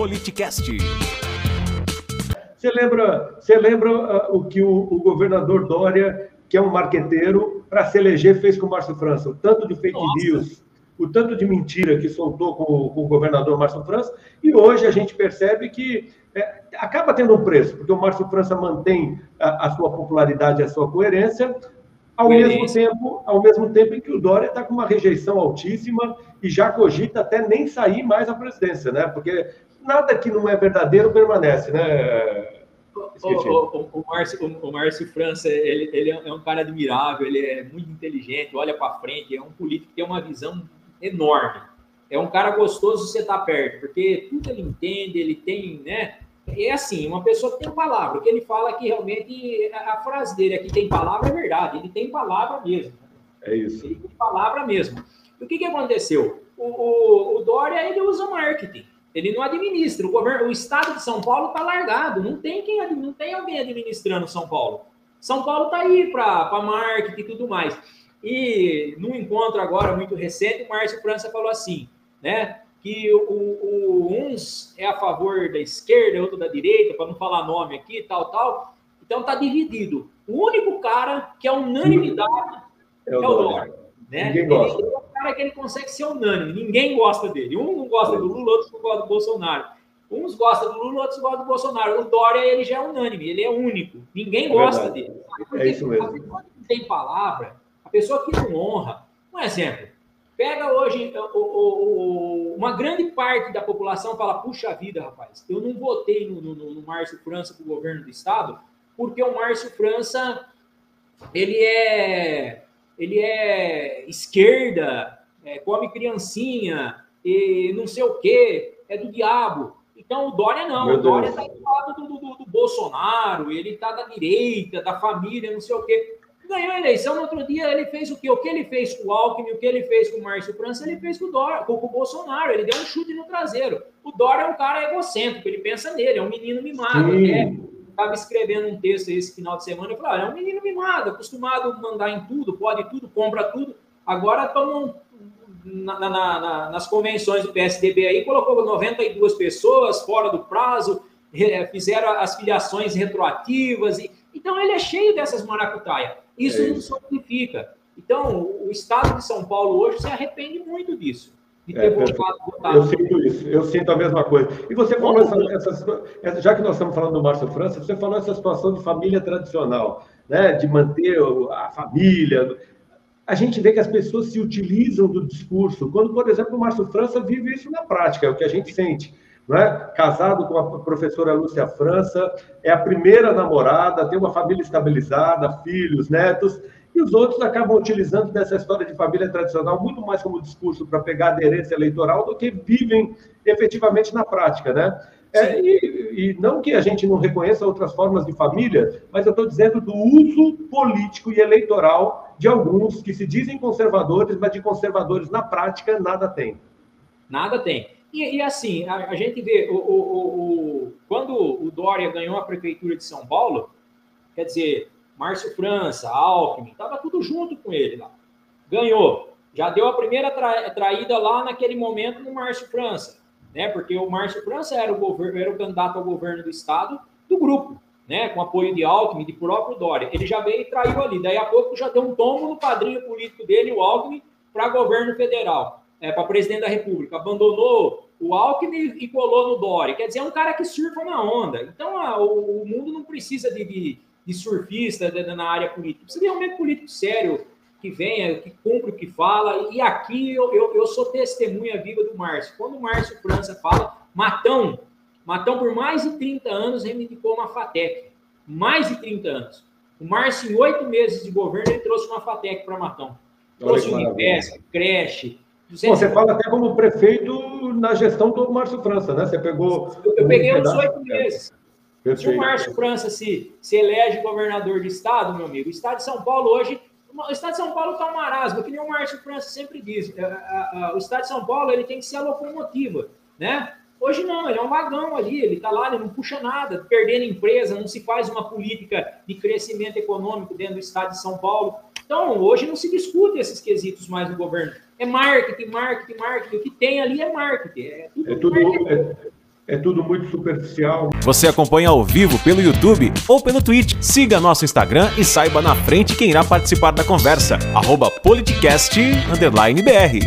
Politicast. Você lembra, você lembra uh, o que o, o, governador Dória, que é um marqueteiro, para se eleger fez com o Márcio França? O tanto de fake Nossa. news, o tanto de mentira que soltou com, com, o governador Márcio França, e hoje a gente percebe que é, acaba tendo um preço, porque o Márcio França mantém a, a sua popularidade, a sua coerência, ao mesmo tempo, ao mesmo tempo em que o Dória está com uma rejeição altíssima e já cogita até nem sair mais à presidência, né? Porque nada que não é verdadeiro permanece, né? O, o, o, Márcio, o, Márcio França, ele, ele é um cara admirável, ele é muito inteligente, olha para frente, é um político que tem uma visão enorme. É um cara gostoso você estar tá perto, porque tudo ele entende, ele tem, né? É assim, uma pessoa que tem palavra, o que ele fala que realmente a, frase dele aqui tem palavra é verdade, ele tem palavra mesmo. É isso. Ele tem palavra mesmo. E o que, que aconteceu? O, o, o Dória ele usa marketing, ele não administra. O governo, o estado de São Paulo está largado, não tem quem não tem alguém administrando São Paulo. São Paulo está aí para marketing e tudo mais. E num encontro agora muito recente, o Márcio França falou assim, né? Que o, o, uns é a favor da esquerda, outro da direita, para não falar nome aqui, tal, tal. Então tá dividido. O único cara que é unanimidade é o, é Dória. Né? Ninguém gosta. Ele é o cara que ele consegue ser unânime, ninguém gosta dele. Um não gosta do Lula, outro não gosta do Bolsonaro. Uns gostam do Lula, outros gostam do Bolsonaro. O Dória, ele já é unânime, ele é único. Ninguém é gosta dele. Porque é isso mesmo. A pessoa que tem palavra, a pessoa que não honra. Um exemplo. Pega hoje o, o, uma grande parte da população fala: puxa vida, rapaz, eu não votei no, no, no Márcio França para o governo do estado, porque o Márcio França ele é ele é esquerda, é, come criancinha, e não sei o que, é do diabo. Então o Dória não, Meu o Dória está do lado do, do, do Bolsonaro, ele está da direita, da família, não sei o quê ganhou a eleição, no outro dia ele fez o quê? O que ele fez com o Alckmin, o que ele fez com o Márcio França, ele fez com o, Dória, com o Bolsonaro, ele deu um chute no traseiro. O Dória é um cara egocêntrico, ele pensa nele, é um menino mimado. Estava escrevendo um texto esse final de semana e falou: ah, é um menino mimado, acostumado a mandar em tudo, pode tudo, compra tudo. Agora tomam na, na, na, nas convenções do PSDB aí, colocou 92 pessoas fora do prazo, fizeram as filiações retroativas. E, então ele é cheio dessas maracutaias. Isso, é isso. não significa. Então, o Estado de São Paulo hoje se arrepende muito disso. De ter é, votado. Eu sinto isso, eu sinto a mesma coisa. E você falou, essa, essa, já que nós estamos falando do Márcio França, você falou essa situação de família tradicional, né? de manter a família. A gente vê que as pessoas se utilizam do discurso, quando, por exemplo, o Márcio França vive isso na prática, é o que a gente sente é? casado com a professora Lúcia França, é a primeira namorada, tem uma família estabilizada, filhos, netos, e os outros acabam utilizando dessa história de família tradicional muito mais como discurso para pegar aderência eleitoral do que vivem efetivamente na prática, né? É, e, e, não que a gente não reconheça outras formas de família, mas eu estou dizendo do uso político e eleitoral de alguns que se dizem conservadores, mas de conservadores na prática nada tem. Nada tem. E, e assim, a, a, gente vê, o, o, o, quando o Dória ganhou a prefeitura de São Paulo, quer dizer, Márcio França, Alckmin, estava tudo junto com ele lá. Ganhou. Já deu a primeira tra, traída lá naquele momento no Márcio França, né? Porque o Márcio França era o, governo, era o candidato ao governo do estado do grupo, né? Com apoio de Alckmin, de próprio Dória. Ele já veio e traiu ali. Daí a pouco já deu um tombo no padrinho político dele, o Alckmin, para governo federal é, para presidente da República, abandonou o Alckmin e colou no Dória. Quer dizer, é um cara que surfa na onda. Então, a, o, o, mundo não precisa de, de, de surfista de, na área política. Precisa de realmente político sério, que venha, que cumpre o que fala. E aqui eu, eu, eu sou testemunha viva do Márcio. Quando o Márcio França fala, Matão, Matão por mais de 30 anos reivindicou uma FATEC. Mais de 30 anos. O Márcio, em oito meses de governo, ele trouxe uma FATEC para Matão. Trouxe Unipesp, creche, Bom, você fala até como prefeito na gestão do Márcio França, né? Você pegou. Eu peguei uns oito meses. Se o Márcio França se, se elege governador de estado, meu amigo, o estado de São Paulo hoje. O estado de São Paulo está um marasmo, que nem o Márcio França sempre diz. O estado de São Paulo ele tem que ser a locomotiva, né? Hoje não, ele é um vagão ali, ele está lá, ele não puxa nada, perdendo empresa, não se faz uma política de crescimento econômico dentro do estado de São Paulo. Então, hoje não se discute esses quesitos mais no governo. É marketing, marketing, marketing. O que tem ali é marketing. É tudo, é tudo, é, é tudo muito superficial. Você acompanha ao vivo pelo YouTube ou pelo Twitch. Siga nosso Instagram e saiba na frente quem irá participar da conversa. Arroba politicast_br.